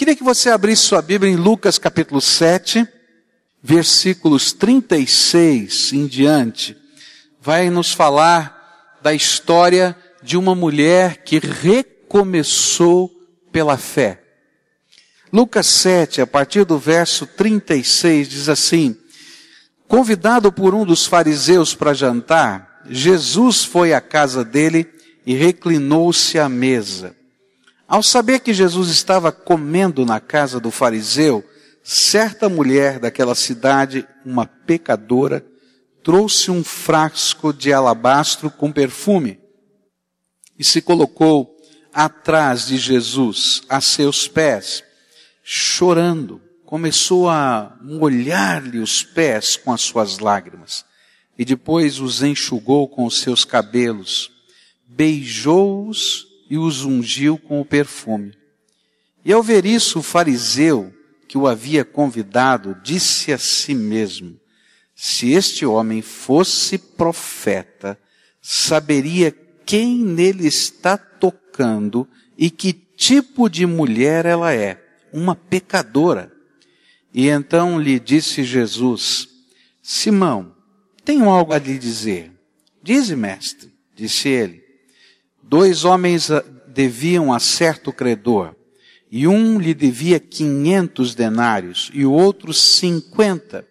Queria que você abrisse sua Bíblia em Lucas capítulo 7, versículos 36 em diante. Vai nos falar da história de uma mulher que recomeçou pela fé. Lucas 7, a partir do verso 36, diz assim: Convidado por um dos fariseus para jantar, Jesus foi à casa dele e reclinou-se à mesa. Ao saber que Jesus estava comendo na casa do fariseu, certa mulher daquela cidade, uma pecadora, trouxe um frasco de alabastro com perfume e se colocou atrás de Jesus, a seus pés, chorando. Começou a molhar-lhe os pés com as suas lágrimas e depois os enxugou com os seus cabelos, beijou-os e os ungiu com o perfume. E ao ver isso, o fariseu que o havia convidado disse a si mesmo: Se este homem fosse profeta, saberia quem nele está tocando e que tipo de mulher ela é, uma pecadora. E então lhe disse Jesus: Simão, tenho algo a lhe dizer. Dize, mestre, disse ele. Dois homens ah, deviam a certo credor, e um lhe devia quinhentos denários, e o outro cinquenta,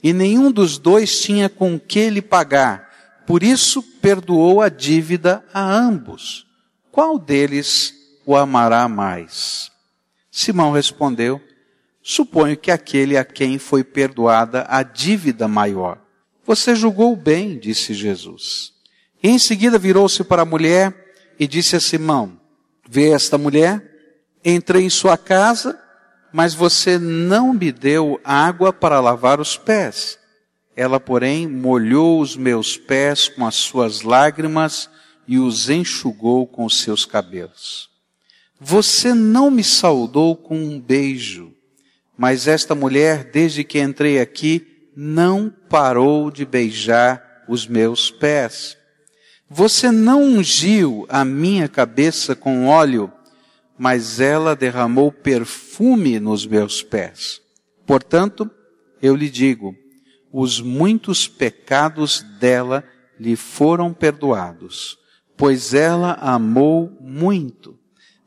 e nenhum dos dois tinha com que lhe pagar, por isso perdoou a dívida a ambos. Qual deles o amará mais? Simão respondeu, suponho que aquele a quem foi perdoada a dívida maior. Você julgou bem, disse Jesus. E em seguida virou-se para a mulher e disse a Simão: Vê esta mulher? Entrei em sua casa, mas você não me deu água para lavar os pés. Ela, porém, molhou os meus pés com as suas lágrimas e os enxugou com os seus cabelos. Você não me saudou com um beijo, mas esta mulher, desde que entrei aqui, não parou de beijar os meus pés. Você não ungiu a minha cabeça com óleo, mas ela derramou perfume nos meus pés. Portanto, eu lhe digo, os muitos pecados dela lhe foram perdoados, pois ela amou muito.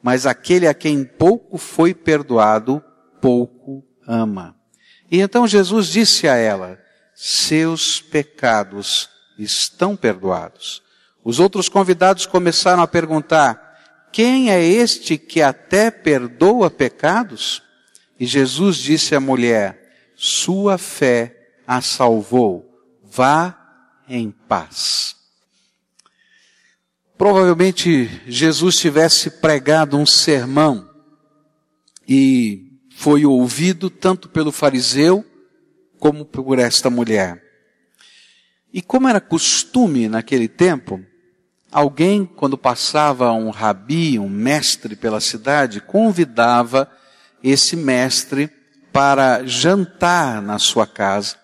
Mas aquele a quem pouco foi perdoado, pouco ama. E então Jesus disse a ela, seus pecados estão perdoados. Os outros convidados começaram a perguntar: quem é este que até perdoa pecados? E Jesus disse à mulher: sua fé a salvou. Vá em paz. Provavelmente Jesus tivesse pregado um sermão e foi ouvido tanto pelo fariseu como por esta mulher. E como era costume naquele tempo, Alguém, quando passava um rabi, um mestre pela cidade, convidava esse mestre para jantar na sua casa,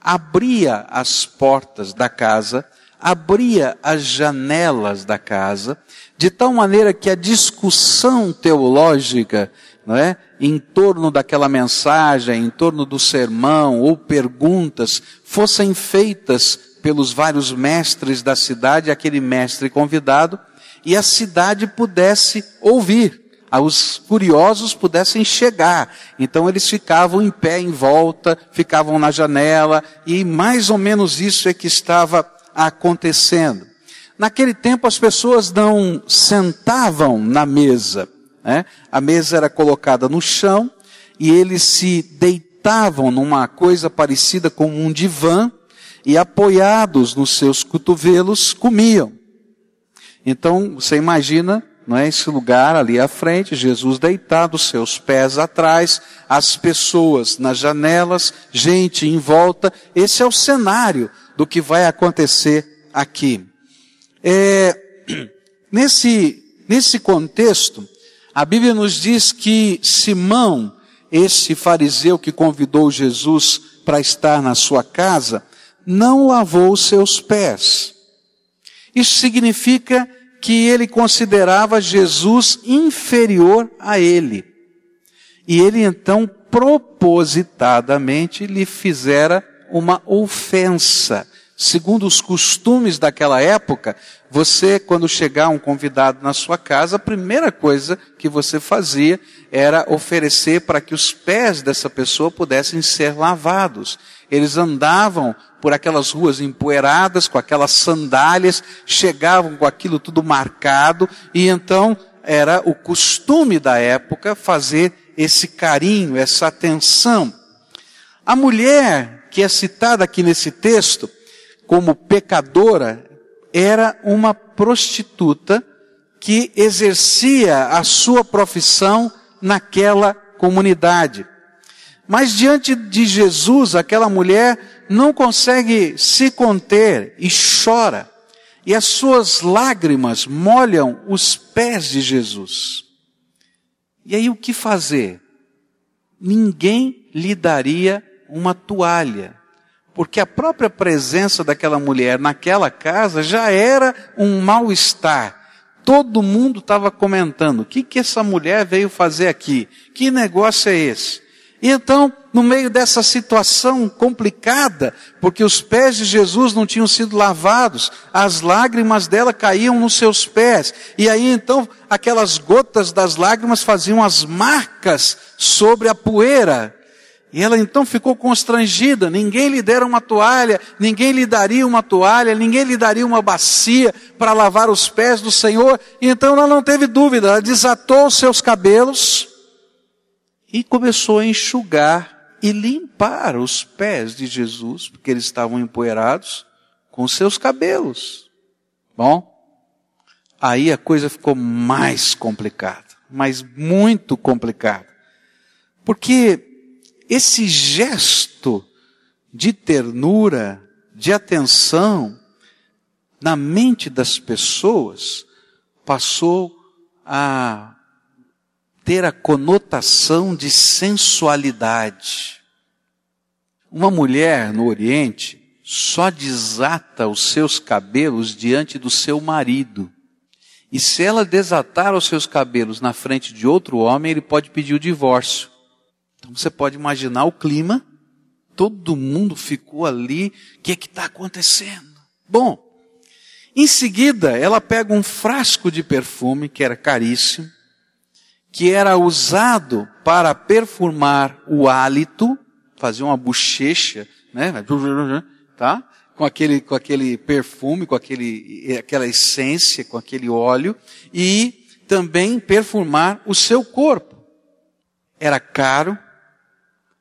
abria as portas da casa, abria as janelas da casa, de tal maneira que a discussão teológica, não é, em torno daquela mensagem, em torno do sermão ou perguntas, fossem feitas pelos vários mestres da cidade, aquele mestre convidado, e a cidade pudesse ouvir, os curiosos pudessem chegar. Então eles ficavam em pé em volta, ficavam na janela, e mais ou menos isso é que estava acontecendo. Naquele tempo as pessoas não sentavam na mesa, né? A mesa era colocada no chão e eles se deitavam numa coisa parecida com um divã, e apoiados nos seus cotovelos comiam. Então, você imagina, não é esse lugar ali à frente, Jesus deitado, seus pés atrás, as pessoas nas janelas, gente em volta. Esse é o cenário do que vai acontecer aqui. É, nesse, nesse contexto, a Bíblia nos diz que Simão, esse fariseu que convidou Jesus para estar na sua casa, não lavou os seus pés. Isso significa que ele considerava Jesus inferior a ele. E ele então propositadamente lhe fizera uma ofensa. Segundo os costumes daquela época, você, quando chegar um convidado na sua casa, a primeira coisa que você fazia era oferecer para que os pés dessa pessoa pudessem ser lavados. Eles andavam por aquelas ruas empoeiradas, com aquelas sandálias, chegavam com aquilo tudo marcado, e então era o costume da época fazer esse carinho, essa atenção. A mulher que é citada aqui nesse texto como pecadora era uma prostituta que exercia a sua profissão naquela comunidade. Mas diante de Jesus, aquela mulher não consegue se conter e chora. E as suas lágrimas molham os pés de Jesus. E aí o que fazer? Ninguém lhe daria uma toalha, porque a própria presença daquela mulher naquela casa já era um mal-estar. Todo mundo estava comentando: o que, que essa mulher veio fazer aqui? Que negócio é esse? E então, no meio dessa situação complicada, porque os pés de Jesus não tinham sido lavados, as lágrimas dela caíam nos seus pés, e aí então aquelas gotas das lágrimas faziam as marcas sobre a poeira. E ela então ficou constrangida, ninguém lhe dera uma toalha, ninguém lhe daria uma toalha, ninguém lhe daria uma bacia para lavar os pés do Senhor, e então ela não teve dúvida, ela desatou os seus cabelos, e começou a enxugar e limpar os pés de Jesus, porque eles estavam empoeirados, com seus cabelos. Bom, aí a coisa ficou mais complicada, mas muito complicada. Porque esse gesto de ternura, de atenção, na mente das pessoas, passou a ter a conotação de sensualidade. Uma mulher no Oriente só desata os seus cabelos diante do seu marido. E se ela desatar os seus cabelos na frente de outro homem, ele pode pedir o divórcio. Então você pode imaginar o clima. Todo mundo ficou ali. O que é que está acontecendo? Bom, em seguida, ela pega um frasco de perfume, que era caríssimo, que era usado para perfumar o hálito, fazer uma bochecha, né? Tá? Com aquele, com aquele perfume, com aquele, aquela essência, com aquele óleo, e também perfumar o seu corpo. Era caro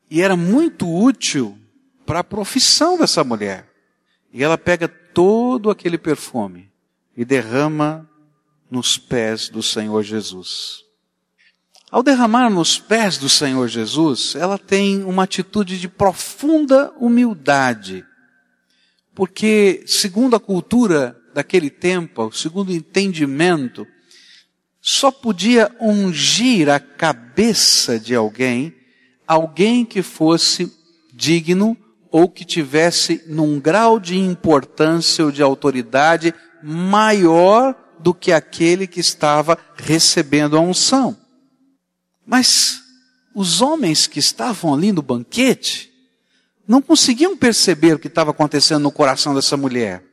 e era muito útil para a profissão dessa mulher. E ela pega todo aquele perfume e derrama nos pés do Senhor Jesus. Ao derramar nos pés do Senhor Jesus, ela tem uma atitude de profunda humildade. Porque, segundo a cultura daquele tempo, segundo o entendimento, só podia ungir a cabeça de alguém, alguém que fosse digno ou que tivesse num grau de importância ou de autoridade maior do que aquele que estava recebendo a unção. Mas os homens que estavam ali no banquete não conseguiam perceber o que estava acontecendo no coração dessa mulher.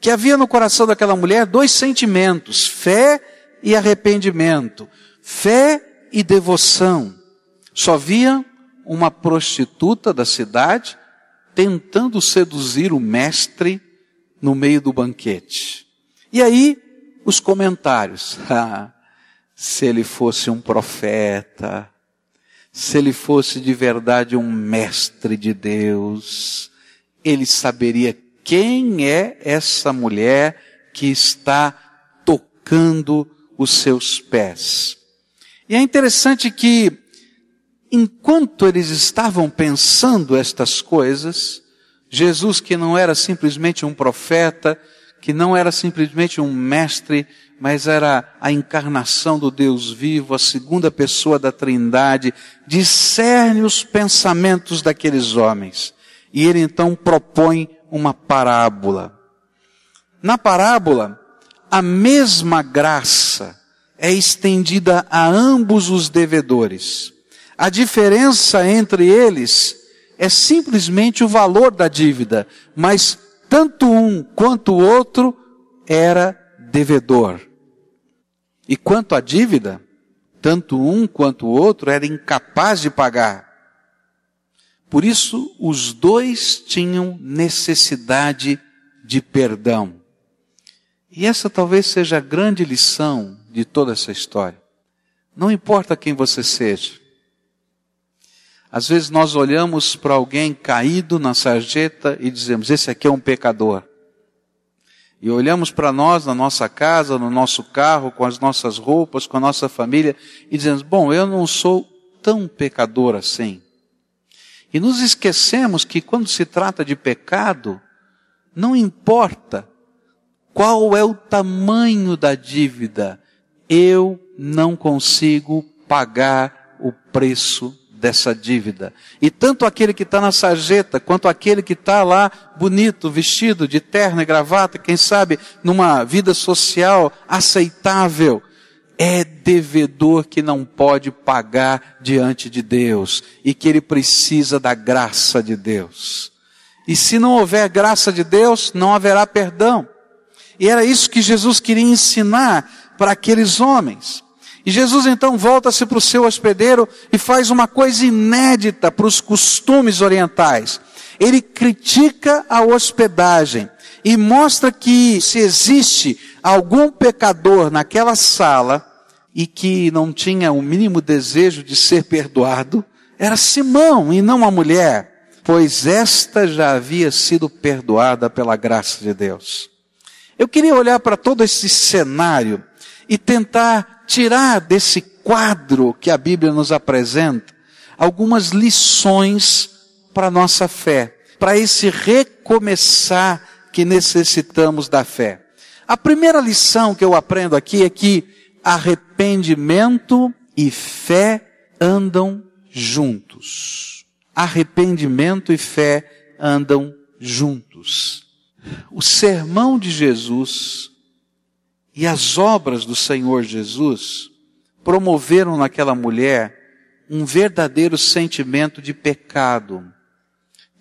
Que havia no coração daquela mulher dois sentimentos: fé e arrependimento, fé e devoção. Só via uma prostituta da cidade tentando seduzir o mestre no meio do banquete. E aí, os comentários. Se ele fosse um profeta, se ele fosse de verdade um mestre de Deus, ele saberia quem é essa mulher que está tocando os seus pés. E é interessante que, enquanto eles estavam pensando estas coisas, Jesus, que não era simplesmente um profeta, que não era simplesmente um mestre, mas era a encarnação do Deus vivo, a segunda pessoa da Trindade, discerne os pensamentos daqueles homens. E ele então propõe uma parábola. Na parábola, a mesma graça é estendida a ambos os devedores. A diferença entre eles é simplesmente o valor da dívida, mas tanto um quanto o outro era devedor. E quanto à dívida, tanto um quanto o outro era incapaz de pagar. Por isso, os dois tinham necessidade de perdão. E essa talvez seja a grande lição de toda essa história. Não importa quem você seja. Às vezes nós olhamos para alguém caído na sarjeta e dizemos: esse aqui é um pecador. E olhamos para nós, na nossa casa, no nosso carro, com as nossas roupas, com a nossa família, e dizemos: bom, eu não sou tão pecador assim. E nos esquecemos que quando se trata de pecado, não importa qual é o tamanho da dívida, eu não consigo pagar o preço dessa dívida. E tanto aquele que está na sarjeta, quanto aquele que está lá bonito, vestido de terno e gravata, quem sabe numa vida social aceitável, é devedor que não pode pagar diante de Deus e que ele precisa da graça de Deus. E se não houver graça de Deus, não haverá perdão. E era isso que Jesus queria ensinar para aqueles homens. E Jesus então volta-se para o seu hospedeiro e faz uma coisa inédita para os costumes orientais. Ele critica a hospedagem e mostra que se existe algum pecador naquela sala e que não tinha o mínimo desejo de ser perdoado, era Simão e não a mulher, pois esta já havia sido perdoada pela graça de Deus. Eu queria olhar para todo esse cenário e tentar tirar desse quadro que a Bíblia nos apresenta algumas lições para a nossa fé, para esse recomeçar que necessitamos da fé. A primeira lição que eu aprendo aqui é que arrependimento e fé andam juntos. Arrependimento e fé andam juntos. O sermão de Jesus e as obras do Senhor Jesus promoveram naquela mulher um verdadeiro sentimento de pecado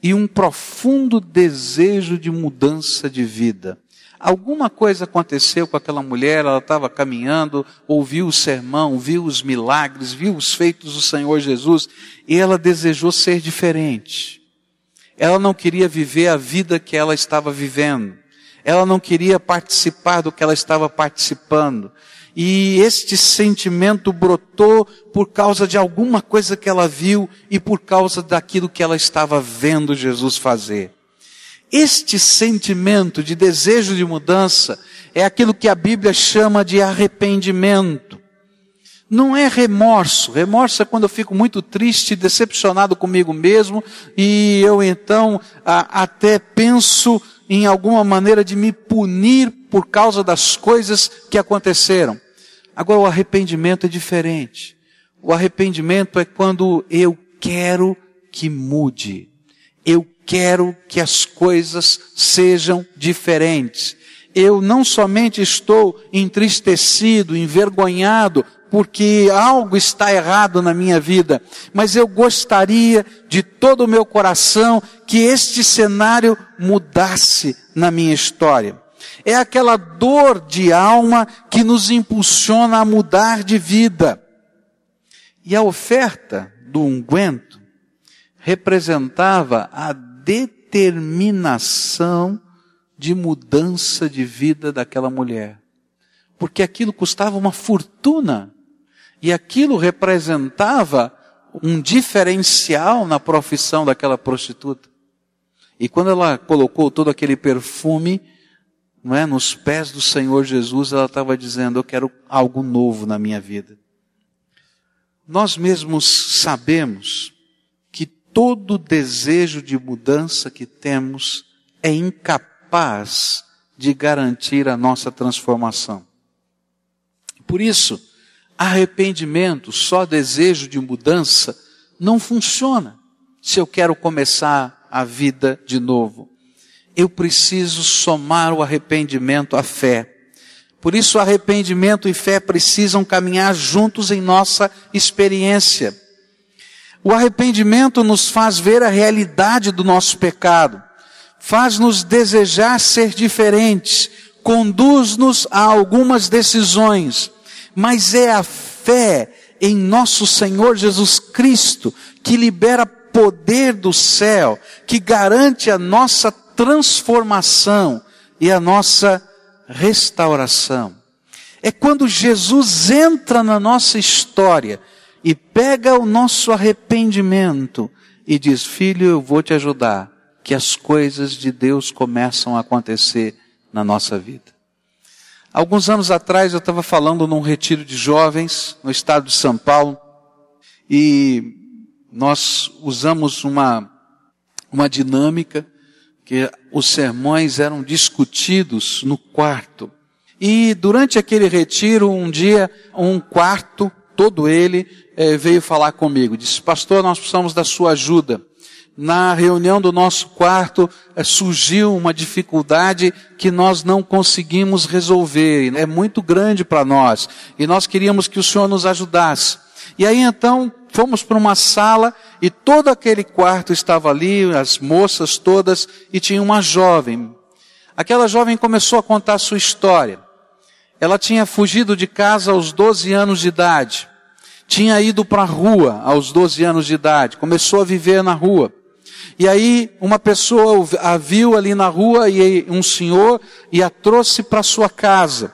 e um profundo desejo de mudança de vida. Alguma coisa aconteceu com aquela mulher, ela estava caminhando, ouviu o sermão, viu os milagres, viu os feitos do Senhor Jesus, e ela desejou ser diferente. Ela não queria viver a vida que ela estava vivendo. Ela não queria participar do que ela estava participando. E este sentimento brotou por causa de alguma coisa que ela viu e por causa daquilo que ela estava vendo Jesus fazer. Este sentimento de desejo de mudança é aquilo que a Bíblia chama de arrependimento. Não é remorso. Remorso é quando eu fico muito triste, decepcionado comigo mesmo e eu então a, até penso em alguma maneira de me punir por causa das coisas que aconteceram. Agora, o arrependimento é diferente. O arrependimento é quando eu quero que mude. Eu quero que as coisas sejam diferentes. Eu não somente estou entristecido, envergonhado porque algo está errado na minha vida, mas eu gostaria de todo o meu coração que este cenário mudasse na minha história. É aquela dor de alma que nos impulsiona a mudar de vida. E a oferta do unguento representava a determinação de mudança de vida daquela mulher. Porque aquilo custava uma fortuna e aquilo representava um diferencial na profissão daquela prostituta. E quando ela colocou todo aquele perfume, não é, nos pés do Senhor Jesus, ela estava dizendo: Eu quero algo novo na minha vida. Nós mesmos sabemos que todo desejo de mudança que temos é incapaz de garantir a nossa transformação. Por isso, arrependimento, só desejo de mudança, não funciona se eu quero começar a vida de novo. Eu preciso somar o arrependimento à fé. Por isso, arrependimento e fé precisam caminhar juntos em nossa experiência. O arrependimento nos faz ver a realidade do nosso pecado, faz-nos desejar ser diferentes, conduz-nos a algumas decisões, mas é a fé em nosso Senhor Jesus Cristo que libera poder do céu, que garante a nossa transformação e a nossa restauração. É quando Jesus entra na nossa história e pega o nosso arrependimento e diz: Filho, eu vou te ajudar, que as coisas de Deus começam a acontecer na nossa vida. Alguns anos atrás eu estava falando num retiro de jovens no estado de São Paulo e nós usamos uma, uma dinâmica que os sermões eram discutidos no quarto. E durante aquele retiro, um dia, um quarto, todo ele, eh, veio falar comigo. Disse, pastor, nós precisamos da sua ajuda. Na reunião do nosso quarto, eh, surgiu uma dificuldade que nós não conseguimos resolver. É muito grande para nós. E nós queríamos que o senhor nos ajudasse. E aí então, fomos para uma sala e todo aquele quarto estava ali, as moças todas, e tinha uma jovem. Aquela jovem começou a contar sua história. Ela tinha fugido de casa aos 12 anos de idade. Tinha ido para a rua aos 12 anos de idade. Começou a viver na rua. E aí uma pessoa a viu ali na rua e um senhor e a trouxe para sua casa.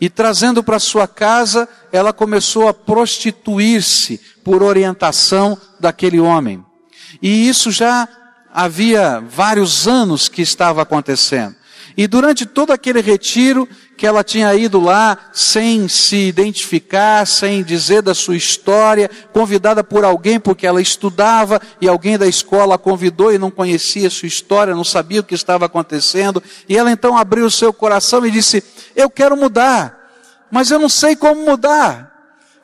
E trazendo para sua casa, ela começou a prostituir-se por orientação daquele homem. E isso já havia vários anos que estava acontecendo. E durante todo aquele retiro que ela tinha ido lá sem se identificar, sem dizer da sua história, convidada por alguém porque ela estudava e alguém da escola a convidou e não conhecia sua história, não sabia o que estava acontecendo, e ela então abriu o seu coração e disse: "Eu quero mudar, mas eu não sei como mudar".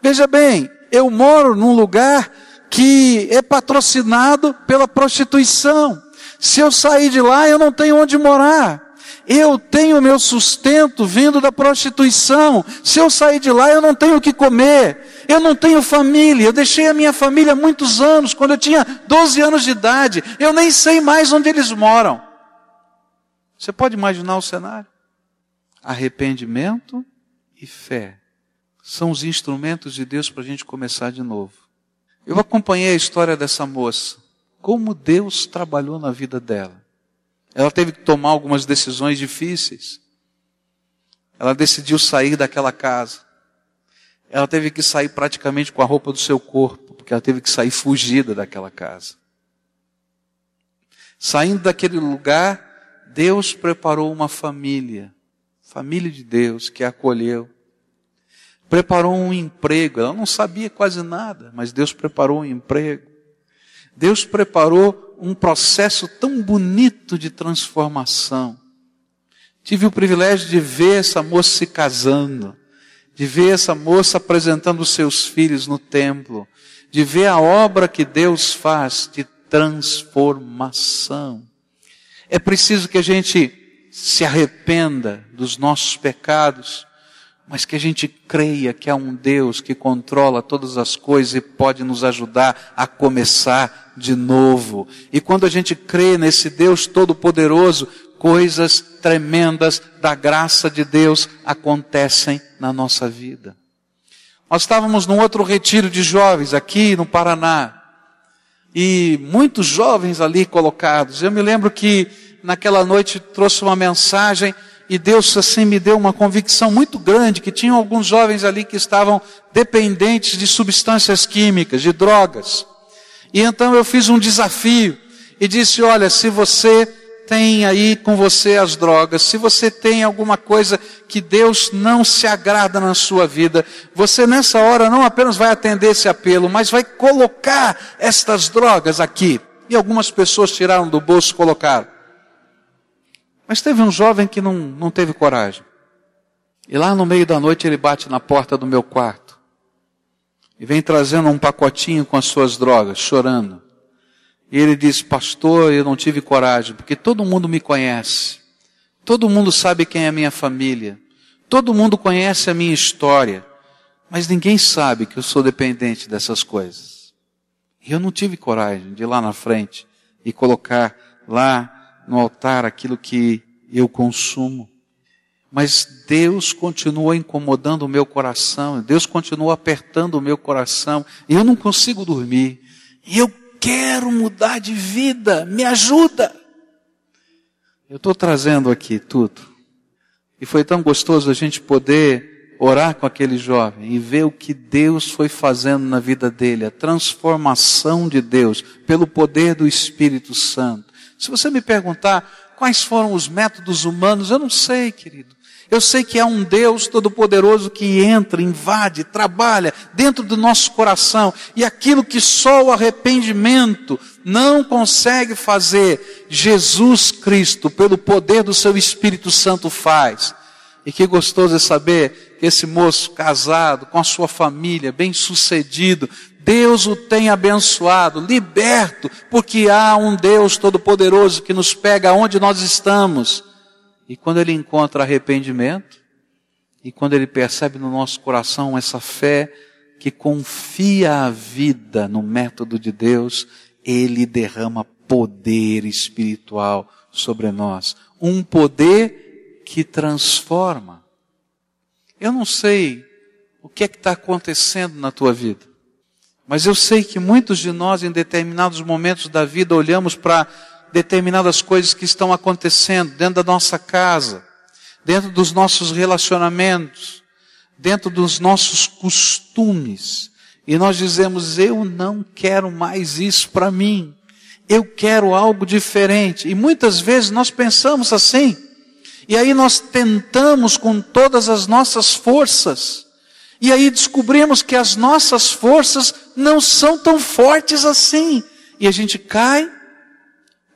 Veja bem, eu moro num lugar que é patrocinado pela prostituição. Se eu sair de lá, eu não tenho onde morar. Eu tenho meu sustento vindo da prostituição. Se eu sair de lá, eu não tenho o que comer. Eu não tenho família. Eu deixei a minha família há muitos anos, quando eu tinha 12 anos de idade. Eu nem sei mais onde eles moram. Você pode imaginar o cenário? Arrependimento e fé são os instrumentos de Deus para a gente começar de novo. Eu acompanhei a história dessa moça, como Deus trabalhou na vida dela. Ela teve que tomar algumas decisões difíceis. Ela decidiu sair daquela casa. Ela teve que sair praticamente com a roupa do seu corpo, porque ela teve que sair fugida daquela casa. Saindo daquele lugar, Deus preparou uma família, família de Deus que a acolheu. Preparou um emprego, ela não sabia quase nada, mas Deus preparou um emprego. Deus preparou um processo tão bonito de transformação. Tive o privilégio de ver essa moça se casando, de ver essa moça apresentando seus filhos no templo, de ver a obra que Deus faz de transformação. É preciso que a gente se arrependa dos nossos pecados, mas que a gente creia que há um Deus que controla todas as coisas e pode nos ajudar a começar de novo. E quando a gente crê nesse Deus todo-poderoso, coisas tremendas da graça de Deus acontecem na nossa vida. Nós estávamos num outro retiro de jovens aqui no Paraná. E muitos jovens ali colocados. Eu me lembro que naquela noite trouxe uma mensagem e Deus assim me deu uma convicção muito grande que tinham alguns jovens ali que estavam dependentes de substâncias químicas, de drogas. E então eu fiz um desafio e disse: olha, se você tem aí com você as drogas, se você tem alguma coisa que Deus não se agrada na sua vida, você nessa hora não apenas vai atender esse apelo, mas vai colocar estas drogas aqui. E algumas pessoas tiraram do bolso e colocaram. Mas teve um jovem que não, não teve coragem. E lá no meio da noite ele bate na porta do meu quarto. E vem trazendo um pacotinho com as suas drogas, chorando. E ele diz, pastor, eu não tive coragem, porque todo mundo me conhece. Todo mundo sabe quem é a minha família. Todo mundo conhece a minha história. Mas ninguém sabe que eu sou dependente dessas coisas. E eu não tive coragem de ir lá na frente e colocar lá no altar aquilo que eu consumo. Mas Deus continua incomodando o meu coração, Deus continua apertando o meu coração, e eu não consigo dormir. E eu quero mudar de vida, me ajuda. Eu estou trazendo aqui tudo. E foi tão gostoso a gente poder orar com aquele jovem e ver o que Deus foi fazendo na vida dele, a transformação de Deus pelo poder do Espírito Santo. Se você me perguntar quais foram os métodos humanos, eu não sei, querido. Eu sei que há um Deus todo-poderoso que entra, invade, trabalha dentro do nosso coração e aquilo que só o arrependimento não consegue fazer, Jesus Cristo, pelo poder do seu Espírito Santo, faz. E que gostoso é saber que esse moço casado, com a sua família, bem sucedido, Deus o tem abençoado, liberto, porque há um Deus todo-poderoso que nos pega onde nós estamos e quando ele encontra arrependimento, e quando ele percebe no nosso coração essa fé que confia a vida no método de Deus, ele derrama poder espiritual sobre nós. Um poder que transforma. Eu não sei o que é que está acontecendo na tua vida, mas eu sei que muitos de nós, em determinados momentos da vida, olhamos para determinadas coisas que estão acontecendo dentro da nossa casa, dentro dos nossos relacionamentos, dentro dos nossos costumes. E nós dizemos, eu não quero mais isso para mim. Eu quero algo diferente. E muitas vezes nós pensamos assim. E aí nós tentamos com todas as nossas forças. E aí descobrimos que as nossas forças não são tão fortes assim. E a gente cai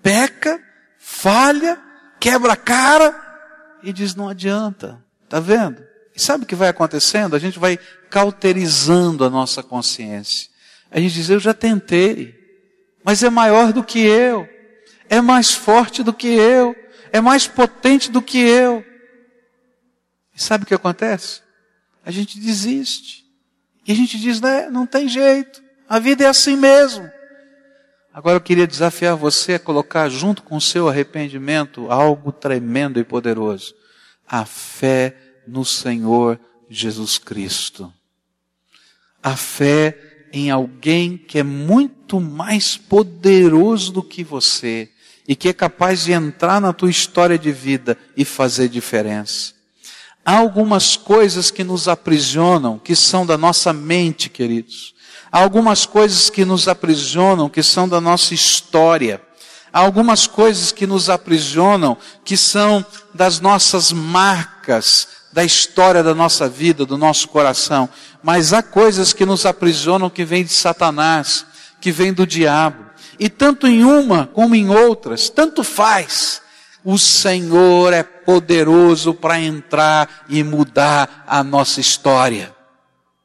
peca, falha, quebra a cara e diz: não adianta. Está vendo? E sabe o que vai acontecendo? A gente vai cauterizando a nossa consciência. A gente diz: eu já tentei, mas é maior do que eu, é mais forte do que eu, é mais potente do que eu. E sabe o que acontece? A gente desiste. E a gente diz: né, não tem jeito, a vida é assim mesmo. Agora eu queria desafiar você a colocar junto com o seu arrependimento algo tremendo e poderoso. A fé no Senhor Jesus Cristo. A fé em alguém que é muito mais poderoso do que você e que é capaz de entrar na tua história de vida e fazer diferença. Há algumas coisas que nos aprisionam, que são da nossa mente, queridos. Há algumas coisas que nos aprisionam, que são da nossa história. Há algumas coisas que nos aprisionam, que são das nossas marcas, da história da nossa vida, do nosso coração. Mas há coisas que nos aprisionam que vêm de Satanás, que vêm do diabo. E tanto em uma como em outras, tanto faz. O Senhor é poderoso para entrar e mudar a nossa história.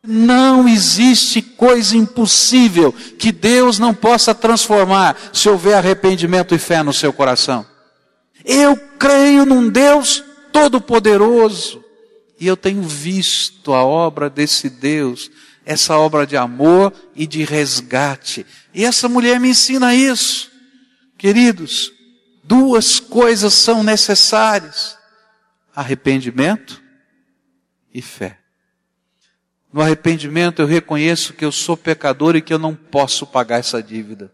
Não existe coisa impossível que Deus não possa transformar se houver arrependimento e fé no seu coração. Eu creio num Deus todo-poderoso e eu tenho visto a obra desse Deus, essa obra de amor e de resgate. E essa mulher me ensina isso. Queridos, duas coisas são necessárias: arrependimento e fé. No arrependimento eu reconheço que eu sou pecador e que eu não posso pagar essa dívida.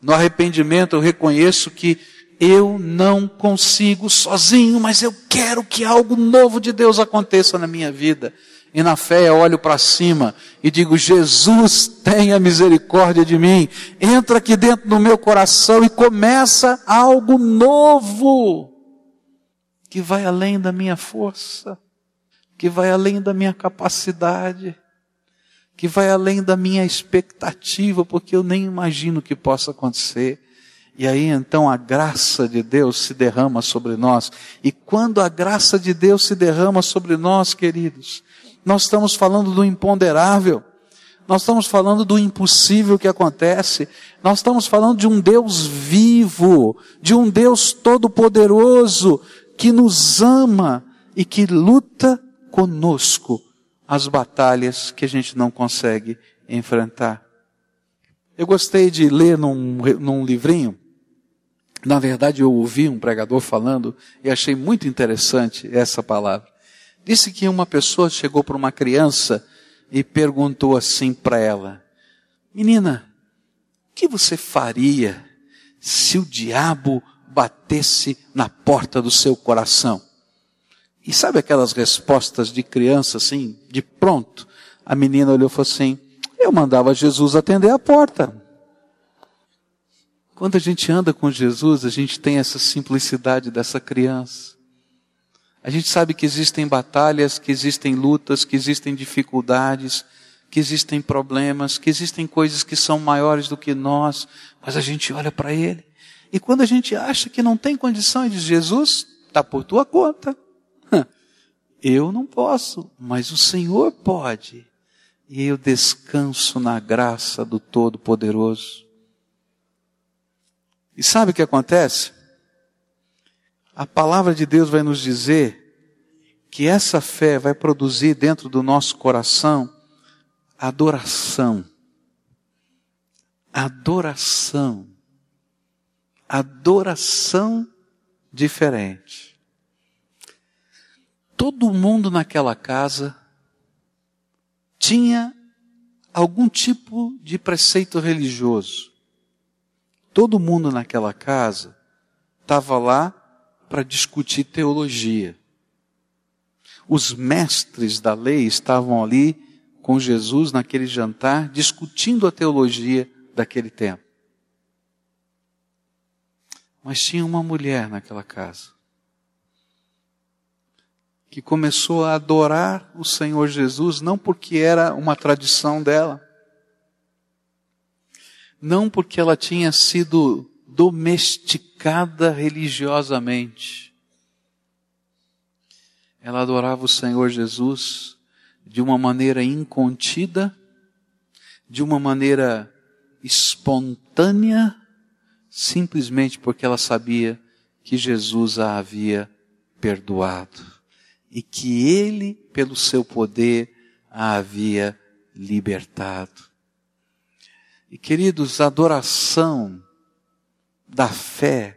No arrependimento eu reconheço que eu não consigo sozinho, mas eu quero que algo novo de Deus aconteça na minha vida. E na fé olho para cima e digo: Jesus, tenha misericórdia de mim. Entra aqui dentro do meu coração e começa algo novo que vai além da minha força que vai além da minha capacidade, que vai além da minha expectativa, porque eu nem imagino que possa acontecer. E aí então a graça de Deus se derrama sobre nós. E quando a graça de Deus se derrama sobre nós, queridos, nós estamos falando do imponderável. Nós estamos falando do impossível que acontece. Nós estamos falando de um Deus vivo, de um Deus todo-poderoso, que nos ama e que luta conosco as batalhas que a gente não consegue enfrentar. Eu gostei de ler num, num livrinho, na verdade eu ouvi um pregador falando e achei muito interessante essa palavra. Disse que uma pessoa chegou para uma criança e perguntou assim para ela: Menina, o que você faria se o diabo batesse na porta do seu coração? E sabe aquelas respostas de criança assim, de pronto? A menina olhou e falou assim: Eu mandava Jesus atender a porta. Quando a gente anda com Jesus, a gente tem essa simplicidade dessa criança. A gente sabe que existem batalhas, que existem lutas, que existem dificuldades, que existem problemas, que existem coisas que são maiores do que nós, mas a gente olha para Ele. E quando a gente acha que não tem condição, e diz: Jesus, está por tua conta. Eu não posso, mas o Senhor pode. E eu descanso na graça do Todo-Poderoso. E sabe o que acontece? A palavra de Deus vai nos dizer que essa fé vai produzir dentro do nosso coração adoração. Adoração. Adoração diferente. Todo mundo naquela casa tinha algum tipo de preceito religioso. Todo mundo naquela casa estava lá para discutir teologia. Os mestres da lei estavam ali com Jesus naquele jantar, discutindo a teologia daquele tempo. Mas tinha uma mulher naquela casa que começou a adorar o Senhor Jesus, não porque era uma tradição dela, não porque ela tinha sido domesticada religiosamente. Ela adorava o Senhor Jesus de uma maneira incontida, de uma maneira espontânea, simplesmente porque ela sabia que Jesus a havia perdoado e que ele, pelo seu poder, a havia libertado. E queridos, a adoração da fé,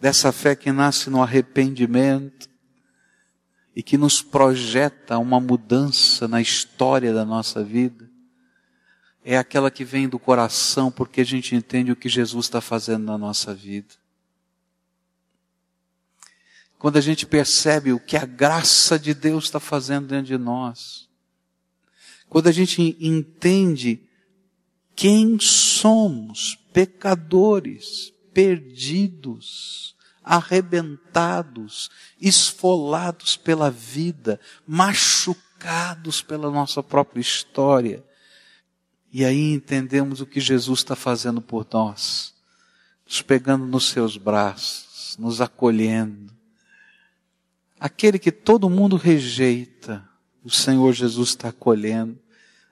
dessa fé que nasce no arrependimento e que nos projeta uma mudança na história da nossa vida, é aquela que vem do coração porque a gente entende o que Jesus está fazendo na nossa vida. Quando a gente percebe o que a graça de Deus está fazendo dentro de nós. Quando a gente entende quem somos, pecadores, perdidos, arrebentados, esfolados pela vida, machucados pela nossa própria história. E aí entendemos o que Jesus está fazendo por nós, nos pegando nos seus braços, nos acolhendo. Aquele que todo mundo rejeita, o Senhor Jesus está acolhendo.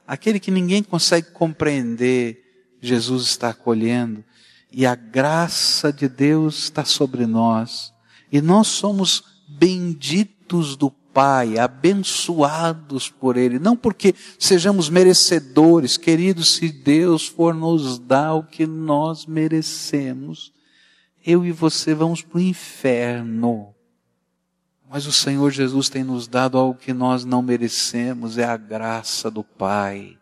Aquele que ninguém consegue compreender, Jesus está acolhendo. E a graça de Deus está sobre nós. E nós somos benditos do Pai, abençoados por Ele. Não porque sejamos merecedores, queridos, se Deus for nos dar o que nós merecemos, eu e você vamos para o inferno. Mas o Senhor Jesus tem nos dado algo que nós não merecemos, é a graça do Pai.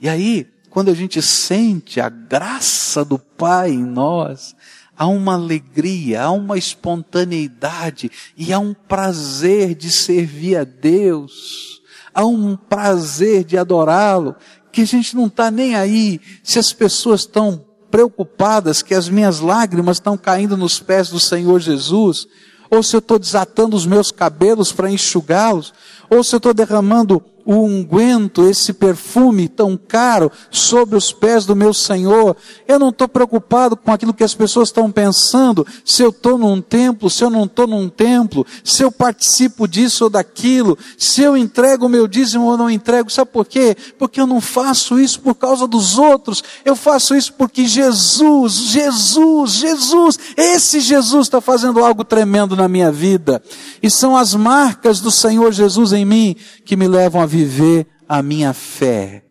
E aí, quando a gente sente a graça do Pai em nós, há uma alegria, há uma espontaneidade e há um prazer de servir a Deus, há um prazer de adorá-lo, que a gente não está nem aí se as pessoas estão preocupadas que as minhas lágrimas estão caindo nos pés do Senhor Jesus, ou se eu estou desatando os meus cabelos para enxugá-los, ou se eu estou derramando o unguento, esse perfume tão caro sobre os pés do meu Senhor. Eu não estou preocupado com aquilo que as pessoas estão pensando, se eu estou num templo, se eu não estou num templo, se eu participo disso ou daquilo, se eu entrego o meu dízimo ou não entrego. Sabe por quê? Porque eu não faço isso por causa dos outros, eu faço isso porque Jesus, Jesus, Jesus, esse Jesus está fazendo algo tremendo na minha vida. E são as marcas do Senhor Jesus em mim que me levam a viver a minha fé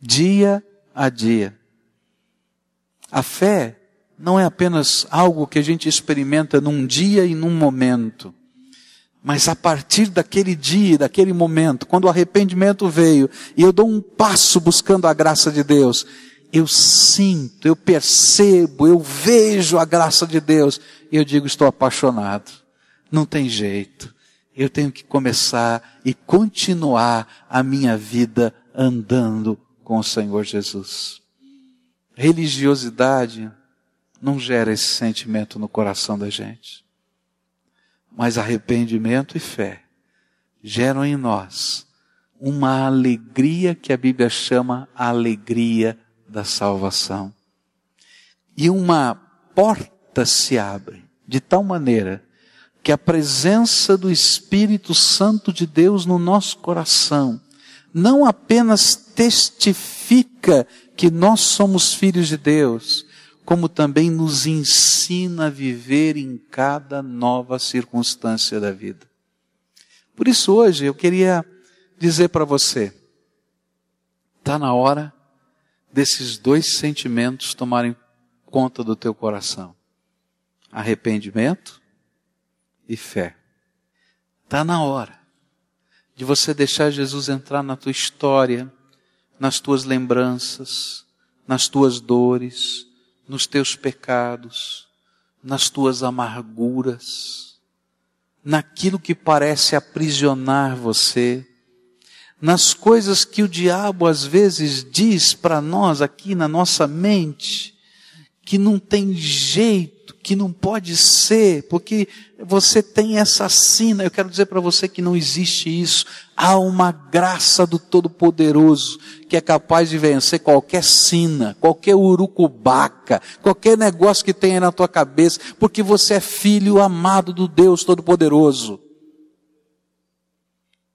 dia a dia. A fé não é apenas algo que a gente experimenta num dia e num momento. Mas a partir daquele dia, daquele momento, quando o arrependimento veio e eu dou um passo buscando a graça de Deus, eu sinto, eu percebo, eu vejo a graça de Deus e eu digo, estou apaixonado. Não tem jeito. Eu tenho que começar e continuar a minha vida andando com o Senhor Jesus. Religiosidade não gera esse sentimento no coração da gente. Mas arrependimento e fé geram em nós uma alegria que a Bíblia chama a alegria da salvação. E uma porta se abre de tal maneira que a presença do Espírito Santo de Deus no nosso coração não apenas testifica que nós somos filhos de Deus, como também nos ensina a viver em cada nova circunstância da vida. Por isso hoje eu queria dizer para você, está na hora desses dois sentimentos tomarem conta do teu coração. Arrependimento e fé. Está na hora de você deixar Jesus entrar na tua história, nas tuas lembranças, nas tuas dores, nos teus pecados, nas tuas amarguras, naquilo que parece aprisionar você, nas coisas que o diabo às vezes diz para nós aqui na nossa mente, que não tem jeito, que não pode ser, porque você tem essa sina. Eu quero dizer para você que não existe isso. Há uma graça do Todo-Poderoso que é capaz de vencer qualquer sina, qualquer urucubaca, qualquer negócio que tenha na tua cabeça, porque você é filho amado do Deus Todo-Poderoso.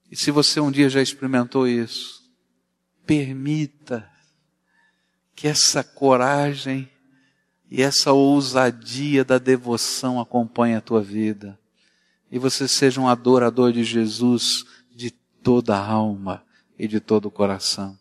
E se você um dia já experimentou isso, permita que essa coragem e essa ousadia da devoção acompanhe a tua vida. E você seja um adorador de Jesus de toda a alma e de todo o coração.